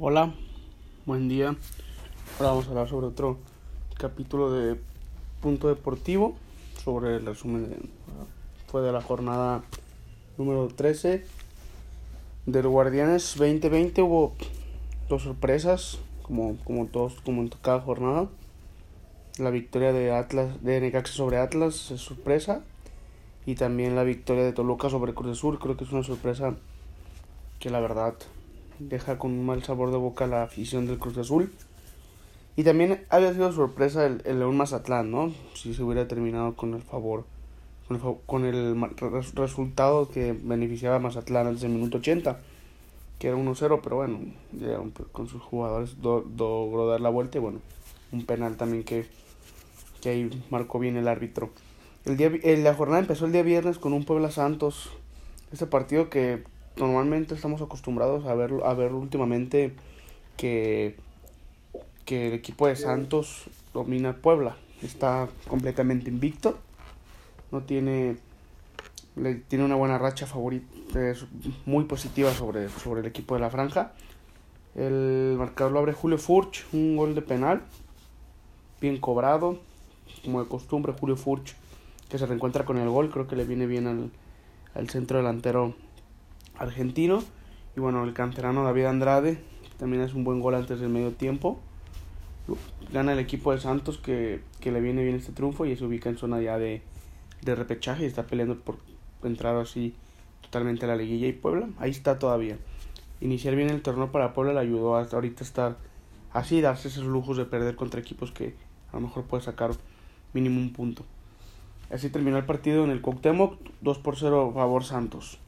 Hola, buen día. Ahora vamos a hablar sobre otro capítulo de Punto Deportivo, sobre el resumen de, fue de la jornada número 13 del Guardianes 2020. Hubo dos sorpresas, como, como todos, como en cada jornada. La victoria de Atlas, de Necaxa sobre Atlas es sorpresa. Y también la victoria de Toluca sobre Cruz Azul, creo que es una sorpresa que la verdad deja con un mal sabor de boca la afición del Cruz Azul. Y también había sido sorpresa el, el León Mazatlán, ¿no? Si se hubiera terminado con el favor, con el, resultado que beneficiaba a Mazatlán antes del minuto 80, que era 1-0, pero bueno, con sus jugadores logró dar la vuelta y bueno, un penal también que, que ahí marcó bien el árbitro. El día, la jornada empezó el día viernes con un Puebla Santos. Este partido que normalmente estamos acostumbrados a ver, a ver últimamente que, que el equipo de Santos domina Puebla. Está completamente invicto. No tiene. Le, tiene una buena racha favorita. Es muy positiva sobre, sobre el equipo de la franja. El marcador lo abre Julio Furch. Un gol de penal. Bien cobrado. Como de costumbre, Julio Furch. Que se reencuentra con el gol. Creo que le viene bien al, al centro delantero argentino. Y bueno, el canterano David Andrade también es un buen gol antes del medio tiempo. Gana el equipo de Santos que, que le viene bien este triunfo y se ubica en zona ya de, de repechaje y está peleando por entrar así totalmente a la liguilla y Puebla. Ahí está todavía. Iniciar bien el torneo para Puebla le ayudó hasta ahorita estar así, darse esos lujos de perder contra equipos que a lo mejor puede sacar mínimo un punto. Así terminó el partido en el Cuauhtémoc, 2 por 0 favor Santos.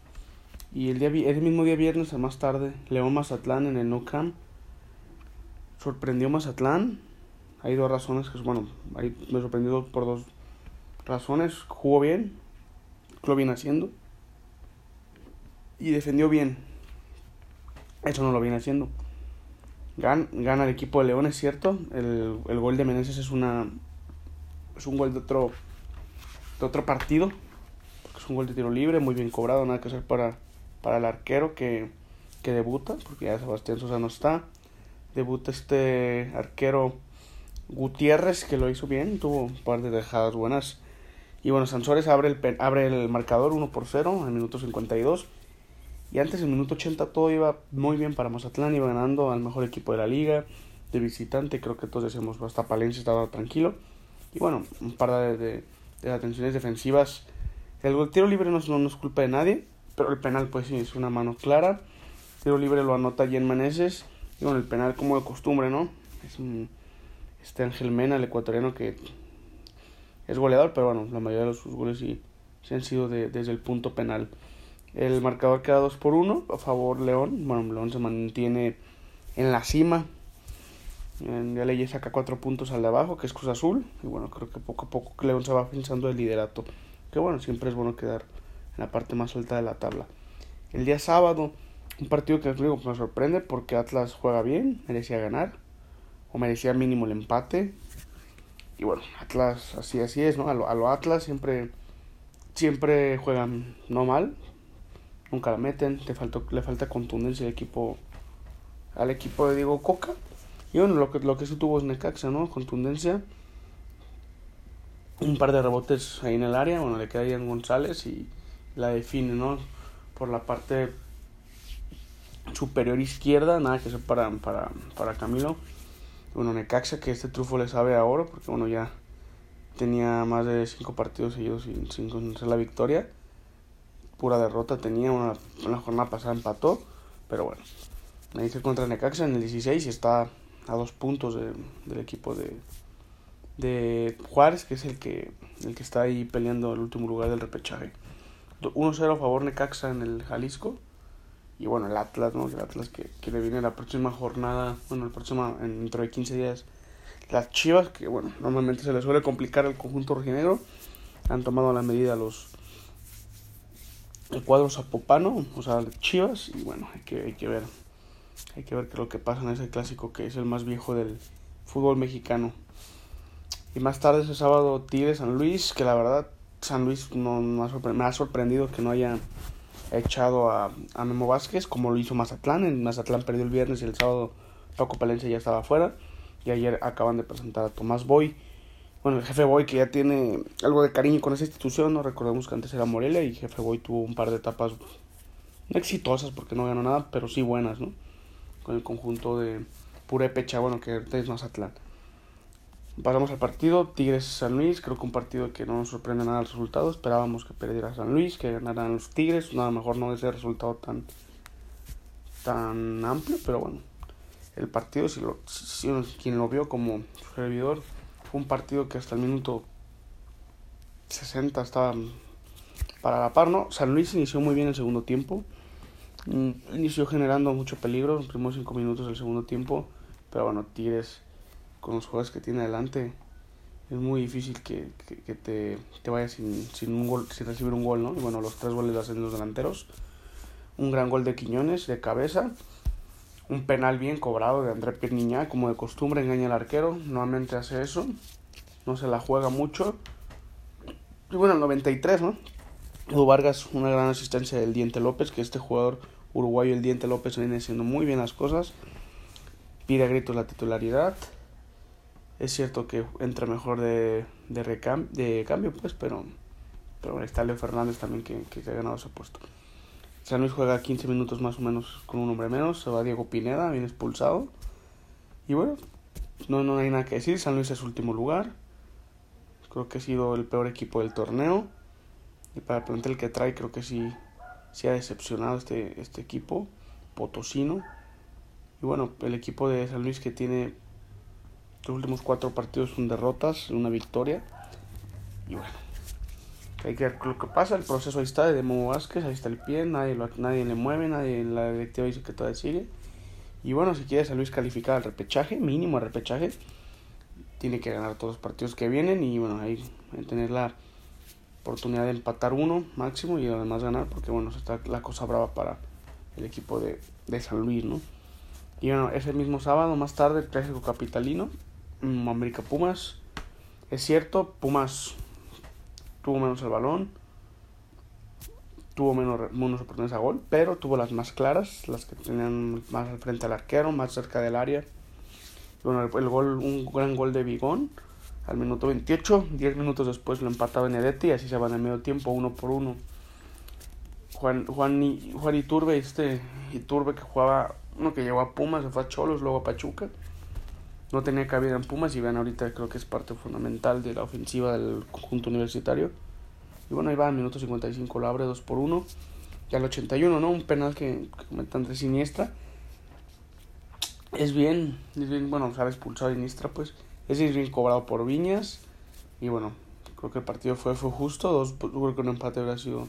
Y el, día, ese mismo día viernes, a más tarde, León Mazatlán en el No Camp. Sorprendió Mazatlán. Hay dos razones que, bueno, ahí me sorprendió por dos razones. Jugó bien, lo viene haciendo. Y defendió bien. Eso no lo viene haciendo. Gan, gana el equipo de León, es cierto. El, el gol de Meneses es una. Es un gol de otro. De otro partido. Es un gol de tiro libre, muy bien cobrado, nada que hacer para para el arquero que, que debuta, porque ya Sebastián Sosa no está. Debuta este arquero Gutiérrez, que lo hizo bien, tuvo un par de dejadas buenas. Y bueno, Sansores abre el, abre el marcador 1 por 0 en el minuto 52. Y antes, en el minuto 80, todo iba muy bien para Mazatlán, iba ganando al mejor equipo de la liga, de visitante, creo que todos decíamos, hasta Palencia estaba tranquilo. Y bueno, un par de, de, de atenciones defensivas. El tiro libre no, no es culpa de nadie, pero el penal pues sí es una mano clara. Tiro libre lo anota Jen Maneses. Y bueno, el penal como de costumbre, ¿no? Es un, este Ángel Mena, el ecuatoriano que es goleador, pero bueno, la mayoría de sus goles sí, han sido de, desde el punto penal. El marcador queda 2 por 1 a favor León. Bueno, León se mantiene en la cima. Ya le saca 4 puntos al de abajo, que es Cruz Azul. Y bueno, creo que poco a poco León se va pensando el liderato. Que bueno, siempre es bueno quedar en la parte más alta de la tabla. El día sábado, un partido que digo, me sorprende porque Atlas juega bien, merecía ganar, o merecía mínimo el empate. Y bueno, Atlas así así es, ¿no? A lo, a lo Atlas siempre, siempre juegan no mal, nunca la meten, le, faltó, le falta contundencia al equipo, al equipo de Diego Coca. Y bueno, lo que, lo que sí tuvo es Necaxa, ¿no? Contundencia. Un par de rebotes ahí en el área, bueno, le queda en González y la define, ¿no? Por la parte superior izquierda, nada que ser para, para, para Camilo. Bueno, Necaxa, que este trufo le sabe a oro, porque bueno, ya tenía más de cinco partidos seguidos sin, sin conocer la victoria. Pura derrota tenía, una, una jornada pasada empató, pero bueno. Me dice contra Necaxa en el 16 y está a dos puntos de, del equipo de, de Juárez, que es el que, el que está ahí peleando el último lugar del repechaje. 1-0 a favor Necaxa en el Jalisco. Y bueno, el Atlas, ¿no? El Atlas que, que le viene la próxima jornada, bueno, el próximo, dentro de 15 días. Las Chivas, que bueno, normalmente se les suele complicar al conjunto rojinegro. Han tomado la medida los el cuadro zapopano, o sea, Chivas. Y bueno, hay que, hay que ver. Hay que ver qué es lo que pasa en ese clásico que es el más viejo del fútbol mexicano. Y más tarde ese sábado Tigres San Luis, que la verdad San Luis no, me ha sorprendido que no haya echado a, Memo Vázquez, como lo hizo Mazatlán. En Mazatlán perdió el viernes y el sábado Paco Palencia ya estaba afuera. Y ayer acaban de presentar a Tomás Boy. Bueno, el jefe Boy que ya tiene algo de cariño con esa institución, no recordemos que antes era Morelia y jefe Boy tuvo un par de etapas no exitosas porque no ganó nada, pero sí buenas, ¿no? Con el conjunto de Purepecha, bueno, que es Mazatlán. Pasamos al partido, Tigres San Luis, creo que un partido que no nos sorprende nada el resultado, esperábamos que perdiera San Luis, que ganaran los Tigres, nada mejor no ese resultado tan tan amplio, pero bueno, el partido, si, lo, si, quien lo vio como servidor, fue un partido que hasta el minuto 60 estaba para la par, ¿no? San Luis inició muy bien el segundo tiempo, mm, inició generando mucho peligro los primeros 5 minutos del segundo tiempo, pero bueno, Tigres con los jugadores que tiene adelante es muy difícil que, que, te, te, vayas sin, sin, un gol, sin recibir un gol, ¿no? Y bueno, los tres goles los hacen los delanteros. Un gran gol de Quiñones de cabeza un penal bien cobrado de André Pierniñá, como de costumbre engaña al arquero, nuevamente hace eso, no se la juega mucho. Y bueno, el 93, ¿no? Edu Vargas, una gran asistencia del Diente López, que este jugador uruguayo, el Diente López, viene haciendo muy bien las cosas. Pide a gritos la titularidad. Es cierto que entra mejor de, de, de cambio, pues, pero, pero está Leo Fernández también que, que ha ganado ese puesto. San Luis juega 15 minutos más o menos con un hombre menos. Se va Diego Pineda, viene expulsado. Y bueno, no, no hay nada que decir. San Luis es último lugar. Creo que ha sido el peor equipo del torneo. Y para el plantel que trae, creo que sí, sí ha decepcionado este, este equipo potosino. Y bueno, el equipo de San Luis que tiene los últimos cuatro partidos son derrotas, una victoria. Y bueno, hay que ver lo que pasa, el proceso ahí está de Momo Vázquez, ahí está el pie, nadie, lo, nadie le mueve, nadie la directiva dice que todavía sigue. Y bueno, si quiere San Luis calificar al repechaje, mínimo al repechaje, tiene que ganar todos los partidos que vienen y bueno, ahí tener la oportunidad de empatar uno máximo y además ganar, porque bueno, está la cosa brava para el equipo de, de San Luis, ¿no? Y bueno, ese mismo sábado, más tarde, el clásico capitalino, América Pumas. Es cierto, Pumas tuvo menos el balón, tuvo menos, menos oportunidades a gol, pero tuvo las más claras, las que tenían más al frente al arquero, más cerca del área. Bueno, el, gol, un gran gol de Bigón al minuto 28, 10 minutos después lo empata Benedetti y así se van en medio tiempo, uno por uno. Juan, Juan, Juan Iturbe, este Iturbe que jugaba, uno que llegó a Pumas, se fue a Cholos, luego a Pachuca. No tenía cabida en Pumas y vean ahorita creo que es parte fundamental de la ofensiva del conjunto universitario. Y bueno, ahí va, minuto 55 lo abre 2 por 1. Y al 81, ¿no? Un penal que, que comentan de Siniestra. Es bien, es bien, bueno, ha expulsado a Siniestra, pues. Es bien cobrado por Viñas. Y bueno, creo que el partido fue, fue justo. Dos, creo que un empate habría sido.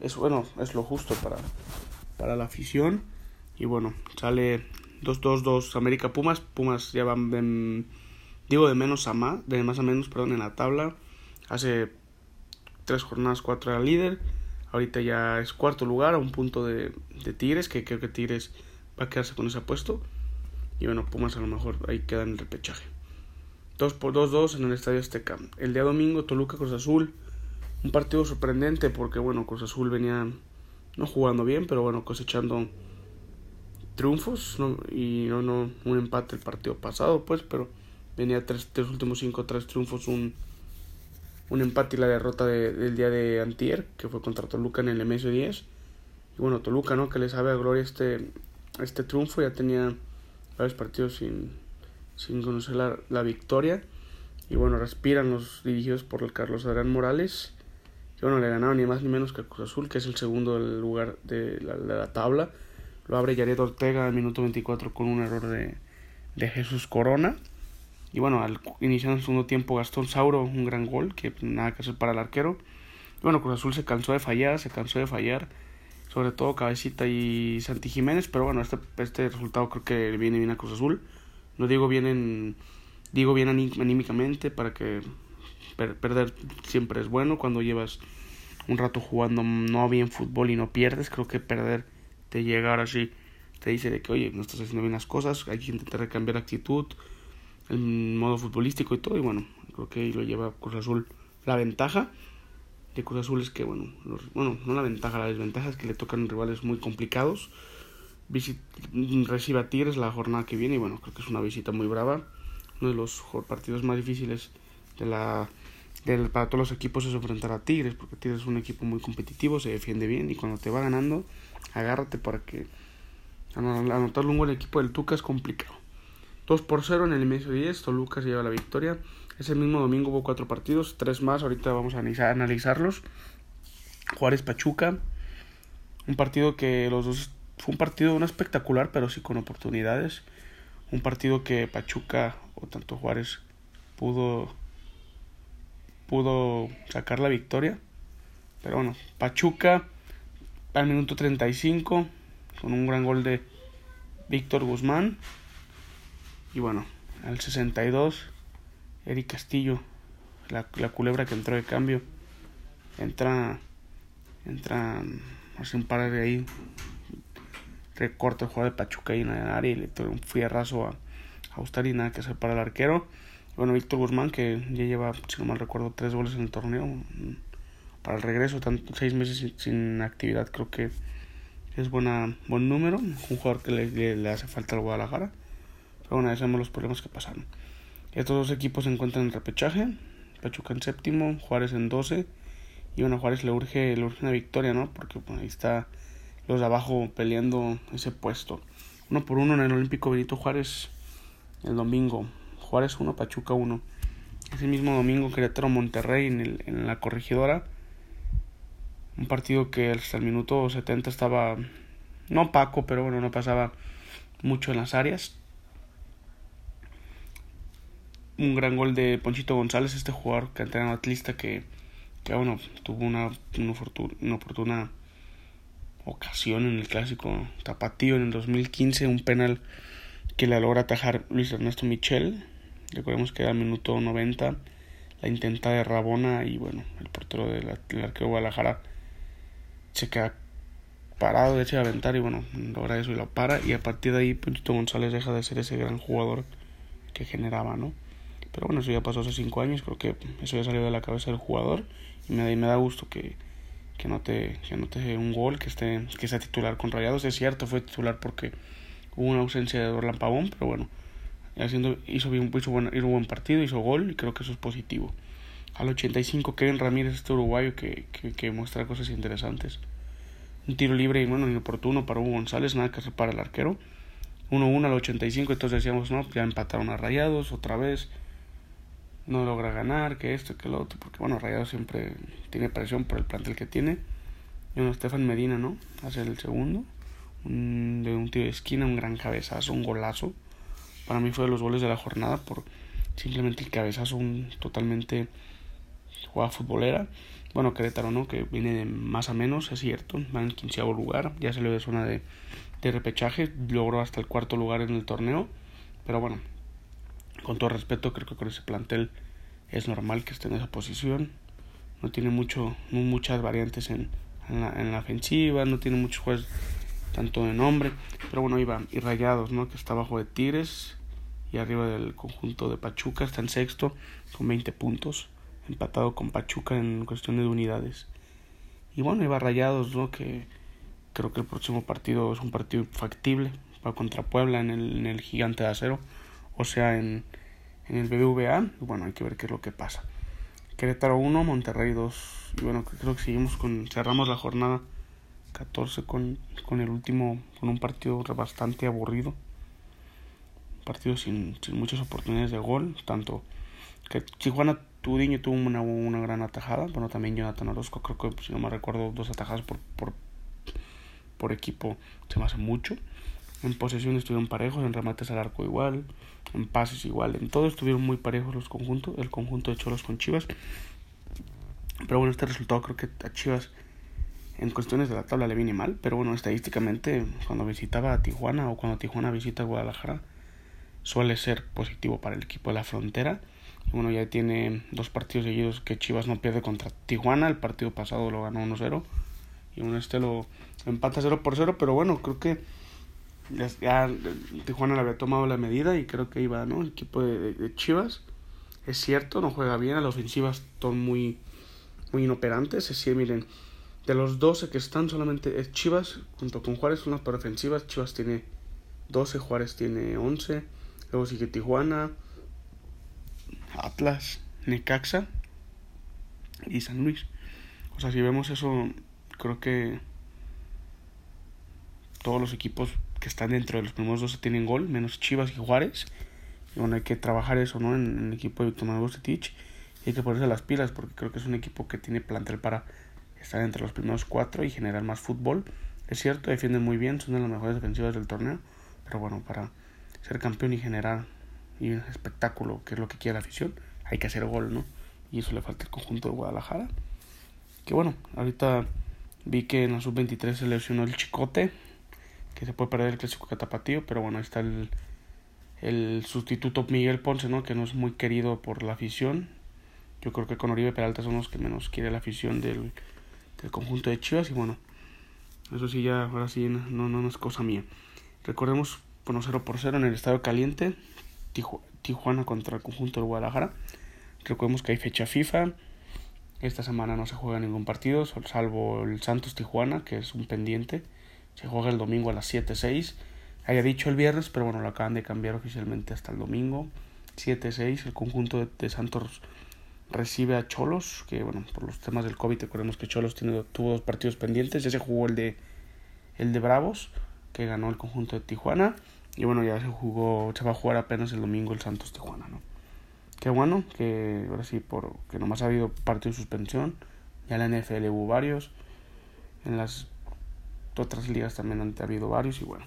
Es bueno, es lo justo para, para la afición. Y bueno, sale 2-2-2 América Pumas. Pumas ya van digo de menos a más, de más a menos, perdón, en la tabla. Hace tres jornadas, cuatro era líder. Ahorita ya es cuarto lugar a un punto de, de Tigres, que creo que Tigres va a quedarse con ese puesto. Y bueno, Pumas a lo mejor ahí queda en el repechaje. 2 por 2-2 en el Estadio Azteca. El día domingo, Toluca Cruz Azul. Un partido sorprendente porque, bueno, Cruz Azul venía no jugando bien, pero bueno, cosechando triunfos y no, un empate el partido pasado, pues, pero venía tres, tres últimos cinco, tres triunfos, un, un empate y la derrota de, del día de Antier, que fue contra Toluca en el MS10. Y bueno, Toluca, ¿no? Que le sabe a Gloria este, este triunfo, ya tenía varios partidos sin, sin conocer la, la victoria. Y bueno, respiran los dirigidos por Carlos Adrián Morales. Y bueno, le ganaron ni más ni menos que el Cruz Azul, que es el segundo lugar de la tabla. Lo abre Yared Ortega al minuto 24 con un error de, de Jesús Corona. Y bueno, al iniciar el segundo tiempo Gastón Sauro, un gran gol, que nada que hacer para el arquero. Y bueno, Cruz Azul se cansó de fallar, se cansó de fallar, sobre todo Cabecita y Santi Jiménez, pero bueno, este, este resultado creo que viene bien a Cruz Azul. No digo bien en, digo bien anímicamente para que perder siempre es bueno cuando llevas un rato jugando no bien fútbol y no pierdes, creo que perder te llega ahora sí, te dice de que, oye, no estás haciendo bien las cosas, hay que intentar cambiar actitud, el modo futbolístico y todo, y bueno, creo que ahí lo lleva Cruz Azul la ventaja. de Cruz Azul es que, bueno, bueno, no la ventaja, la desventaja es que le tocan rivales muy complicados. recibe a Tigres la jornada que viene y bueno, creo que es una visita muy brava. Uno de los partidos más difíciles de la, para todos los equipos es enfrentar a Tigres, porque Tigres es un equipo muy competitivo, se defiende bien y cuando te va ganando, agárrate para que anotarle un buen equipo del Tuca es complicado. 2 por 0 en el medio 10, Toluca se lleva la victoria. Ese mismo domingo hubo cuatro partidos, tres más, ahorita vamos a analizarlos. Juárez Pachuca, un partido que los dos fue un partido no espectacular, pero sí con oportunidades. Un partido que Pachuca o tanto Juárez pudo pudo sacar la victoria. Pero bueno, Pachuca al minuto 35 con un gran gol de Víctor Guzmán. Y bueno, al 62 Eric Castillo, la, la culebra que entró de cambio, entra, entra, hace un par de ahí, recorta el juego de Pachuca y en el área y le toma un fierrazo a, a y nada que hacer para el arquero. Bueno, Víctor Guzmán, que ya lleva, si no mal recuerdo, tres goles en el torneo. Para el regreso, tanto, seis meses sin, actividad, creo que es buena, buen número. Un jugador que le, le, hace falta al Guadalajara. Pero bueno, ya los problemas que pasaron. Estos dos equipos se encuentran en repechaje. Pachuca en séptimo, Juárez en 12. Y bueno, Juárez le urge, le urge una victoria, ¿no? Porque ahí está los de abajo peleando ese puesto. Uno por uno en el Olímpico Benito Juárez el domingo. Juárez 1, Pachuca 1. Ese mismo domingo Querétaro Monterrey en, el, en la corregidora. Un partido que hasta el minuto 70 estaba no opaco, pero bueno, no pasaba mucho en las áreas un gran gol de Ponchito González, este jugador canterano atlista que, que bueno, tuvo una, una, una oportuna ocasión en el clásico tapatío en el 2015, un penal que le logra atajar Luis Ernesto Michel. Recordemos que era al minuto 90 la intenta de Rabona y bueno, el portero del, arquero Guadalajara se queda parado, de hecho aventar y bueno, logra eso y lo para y a partir de ahí Ponchito González deja de ser ese gran jugador que generaba, ¿no? Pero bueno, eso ya pasó hace cinco años, creo que eso ya salió de la cabeza del jugador y me, me da gusto que, que note, que note un gol, que esté que sea titular con Rayados. Es cierto, fue titular porque hubo una ausencia de Dorlan Pavón, pero bueno, haciendo, hizo, bien, hizo, buen, hizo buen partido, hizo gol y creo que eso es positivo. Al 85 Kevin Ramírez, este uruguayo que, que, que muestra cosas interesantes. Un tiro libre y bueno, inoportuno para Hugo González, nada que hacer para el arquero. 1-1 al 85, entonces decíamos, no, ya empataron a Rayados otra vez no logra ganar, que esto, que lo otro, porque bueno, Rayado siempre tiene presión por el plantel que tiene. Y bueno, Estefan Medina, ¿no? Hace el segundo, un, de un tiro de esquina, un gran cabezazo, un golazo. Para mí fue de los goles de la jornada por simplemente el cabezazo, un totalmente jugada futbolera. Bueno, Querétaro, ¿no? Que viene de más a menos, es cierto, va en quinceavo lugar, ya salió de zona de, de repechaje, logró hasta el cuarto lugar en el torneo, pero bueno, con todo respeto, creo que con ese plantel es normal que esté en esa posición. No tiene mucho, muchas variantes en, en, la, en la ofensiva, no tiene muchos juegos tanto de nombre. Pero bueno, iba y Rayados, ¿no? Que está abajo de Tigres y arriba del conjunto de Pachuca, está en sexto con 20 puntos, empatado con Pachuca en cuestión de unidades. Y bueno, iba Rayados, ¿no? Que creo que el próximo partido es un partido factible para contra Puebla en el, en el gigante de acero o sea, en, en el BBVA. Bueno, hay que ver qué es lo que pasa. Querétaro 1, Monterrey 2. Y bueno, creo que seguimos con. Cerramos la jornada 14 con, con el último. Con un partido bastante aburrido. Un partido sin, sin muchas oportunidades de gol. Tanto que Tijuana Tudiño tuvo una, una gran atajada. Bueno, también Jonathan Orozco. Creo que, si no me recuerdo, dos atajadas por, por, por equipo. Se me hace mucho. En posesión estuvieron parejos, en remates al arco igual, en pases igual, en todo estuvieron muy parejos los conjuntos, el conjunto de Cholos con Chivas. Pero bueno, este resultado creo que a Chivas en cuestiones de la tabla le viene mal, pero bueno, estadísticamente cuando visitaba a Tijuana o cuando Tijuana visita a Guadalajara suele ser positivo para el equipo de la frontera. Bueno, ya tiene dos partidos seguidos que Chivas no pierde contra Tijuana, el partido pasado lo ganó 1-0 y uno este lo empata 0 por 0, pero bueno, creo que ya, Tijuana le había tomado la medida y creo que iba, ¿no? El equipo de, Chivas. Es cierto, no juega bien, las ofensivas son muy, muy inoperantes. Es decir, miren, de los 12 que están, solamente es Chivas, junto con Juárez, son las por defensivas. Chivas tiene 12, Juárez tiene 11. Luego sigue Tijuana, Atlas, Necaxa y San Luis. O sea, si vemos eso, creo que todos los equipos que están dentro de los primeros 12 tienen gol, menos Chivas y Juárez. Y bueno, hay que trabajar eso, ¿no? En, el equipo de Víctor Manuel Y hay que ponerse las pilas porque creo que es un equipo que tiene plantel para estar entre los primeros cuatro y generar más fútbol. Es cierto, defienden muy bien, son de las mejores defensivas del torneo. Pero bueno, para ser campeón y generar y un espectáculo, que es lo que quiere la afición, hay que hacer gol, ¿no? Y eso le falta al conjunto de Guadalajara. Que bueno, ahorita vi que en la sub-23 se lesionó el Chicote, que se puede perder el clásico catapatío, pero bueno, ahí está el, el sustituto Miguel Ponce, ¿no? Que no es muy querido por la afición. Yo creo que con Oribe Peralta son los que menos quiere la afición del, del conjunto de Chivas y bueno, eso sí ya, ahora sí, no, no, no es cosa mía. Recordemos, bueno, 0 por 0 en el Estadio Caliente, Tijuana contra el conjunto de Guadalajara. Recordemos que hay fecha FIFA. Esta semana no se juega ningún partido, salvo el Santos Tijuana, que es un pendiente. Se juega el domingo a las 7-6. Había dicho el viernes, pero bueno, lo acaban de cambiar oficialmente hasta el domingo. 7-6, el conjunto de, Santos recibe a Cholos, que bueno, por los temas del COVID, recordemos que Cholos tuvo dos partidos pendientes. Ya se jugó el de, el de Bravos, que ganó el conjunto de Tijuana. Y bueno, ya se jugó, se va a jugar apenas el domingo el Santos Tijuana, ¿no? Qué bueno que ahora sí, por que nomás ha habido partido de suspensión. Ya en la NFL hubo varios. En las otras ligas también han habido varios. Y bueno,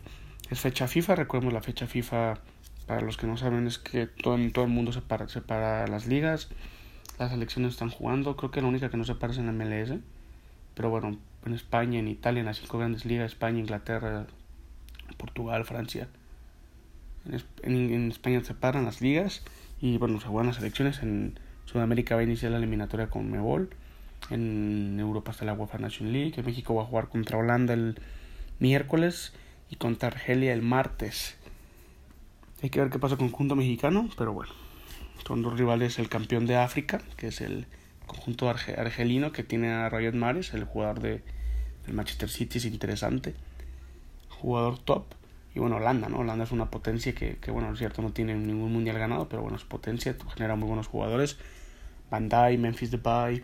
es fecha FIFA. Recuerden la fecha FIFA, para los que no saben, es que todo, todo el mundo se para, separa las ligas. Las selecciones están jugando. Creo que la única que no se para es en la MLS. Pero bueno, en España, en Italia, en las cinco grandes ligas, España, Inglaterra, Portugal, Francia en, España se paran las ligas y bueno, se juegan las elecciones. En Sudamérica va a iniciar la eliminatoria con Mebol. En Europa está la UEFA Nation League. En México va a jugar contra Holanda el miércoles y contra Argelia el martes. Hay que ver qué pasa con el conjunto mexicano, pero bueno. Son dos rivales, el campeón de África, que es el conjunto argelino que tiene a Rayet Mares, el jugador de, del Manchester City, es interesante. Jugador top y bueno, Holanda, ¿no? Holanda es una potencia que, que, bueno, es cierto, no tiene ningún mundial ganado, pero bueno, es potencia, genera muy buenos jugadores. Van Dijk, Memphis Depay,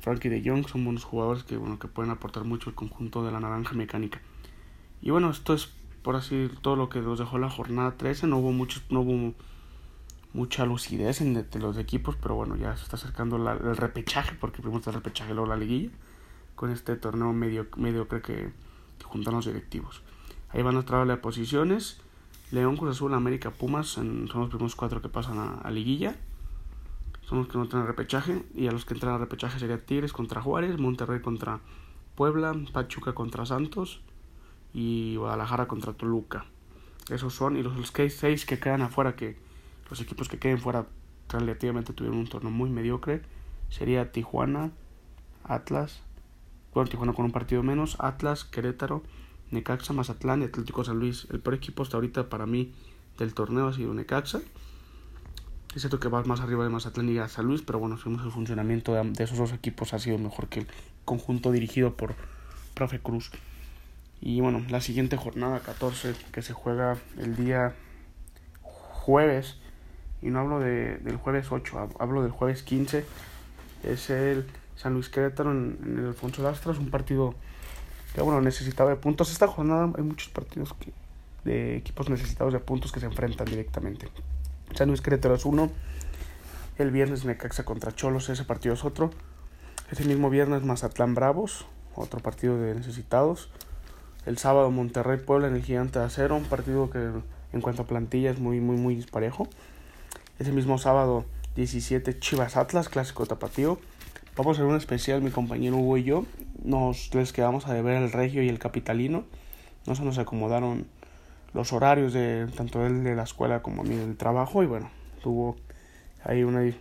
Frankie de Jong son buenos jugadores que, bueno, que pueden aportar mucho al conjunto de la naranja mecánica. Y bueno, esto es por así todo lo que nos dejó la jornada 13. No hubo mucho, no hubo mucha lucidez en de, los equipos, pero bueno, ya se está acercando el repechaje, porque primero está el repechaje, luego la liguilla, con este torneo medio, medio creo que, que juntan los directivos. Ahí van a traer de posiciones. León, Cruz Azul, América, Pumas son los primeros cuatro que pasan a, liguilla. Son los que no entran repechaje. Y a los que entran a repechaje sería Tigres contra Juárez, Monterrey contra Puebla, Pachuca contra Santos y Guadalajara contra Toluca. Esos son. Y los, los seis que quedan afuera, que los equipos que queden fuera relativamente tuvieron un torneo muy mediocre, sería Tijuana, Atlas, bueno, Tijuana con un partido menos, Atlas, Querétaro, Necaxa, Mazatlán y Atlético San Luis. El peor equipo hasta ahorita para mí del torneo ha sido Necaxa. Es cierto que va más arriba de Mazatlán y San Luis, pero bueno, según el funcionamiento de, esos dos equipos ha sido mejor que el conjunto dirigido por Profe Cruz. Y bueno, la siguiente jornada 14 que se juega el día jueves, y no hablo de, del jueves 8, hablo del jueves 15, es el San Luis Querétaro en, en el Alfonso Lastras, un partido que bueno, necesitaba de puntos. Esta jornada hay muchos partidos que, de equipos necesitados de puntos que se enfrentan directamente. San Luis Querétaro es uno. El viernes Necaxa contra Cholos, ese partido es otro. Ese mismo viernes Mazatlán Bravos, otro partido de necesitados. El sábado Monterrey Puebla en el Gigante de Acero, un partido que en cuanto a plantilla es muy, muy, muy disparejo. Ese mismo sábado 17 Chivas Atlas, clásico tapatío. Vamos a hacer un especial, mi compañero Hugo y yo. Nos les quedamos a deber el regio y el capitalino. No se nos acomodaron los horarios de tanto él de la escuela como a mí del trabajo. Y bueno, tuvo ahí una,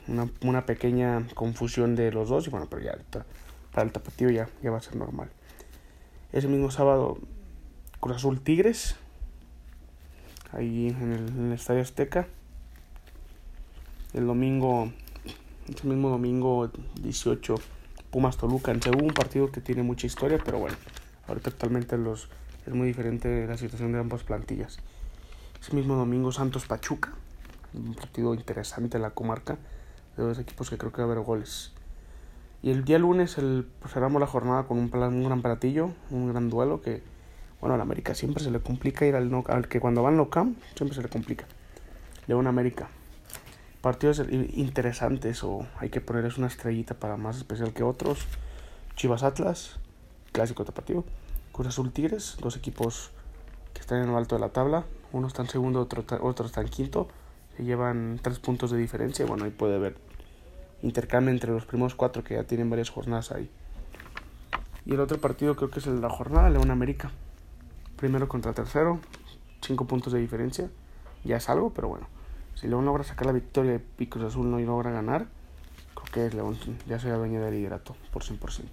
una, pequeña confusión de los dos. Y bueno, pero ya para el tapatío ya, ya va a ser normal. Ese mismo sábado, Cruz Azul Tigres. Ahí en el Estadio Azteca. El domingo ese mismo domingo 18 Pumas Toluca en un partido que tiene mucha historia, pero bueno, ahorita actualmente los, es muy diferente la situación de ambas plantillas. Ese mismo domingo Santos Pachuca, un partido interesante en la comarca, de dos equipos que creo que va a haber goles. Y el día lunes el, pues, cerramos la jornada con un, un gran platillo, un gran duelo que, bueno, al América siempre se le complica ir al, no, al que cuando van locam siempre se le complica. León América. Partidos interesantes o hay que ponerles una estrellita para más especial que otros. Chivas Atlas, clásico tapatío. Cruz Azul Tigres, dos equipos que están en lo alto de la tabla. Uno está en segundo, otro, otro está en quinto. Llevan tres puntos de diferencia. Bueno, ahí puede haber intercambio entre los primeros cuatro que ya tienen varias jornadas ahí. Y el otro partido creo que es el de la jornada, León América. Primero contra tercero, cinco puntos de diferencia. Ya es algo, pero bueno. Si León logra sacar la victoria y Cruz Azul no logra ganar, creo que León ya será dueño del liderato por 100%.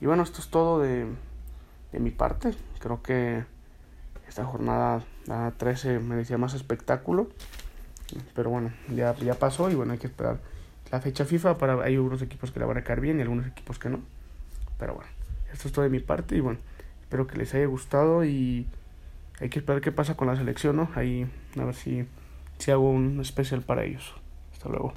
Y bueno, esto es todo de, de mi parte. Creo que esta jornada la 13 merecía más espectáculo. Pero bueno, ya, ya pasó y bueno, hay que esperar la fecha FIFA para hay algunos equipos que la van a caer bien y algunos equipos que no. Pero bueno, esto es todo de mi parte y bueno, espero que les haya gustado y hay que esperar qué pasa con la selección, ¿no? Ahí a ver si, si hago un especial para ellos. Hasta luego.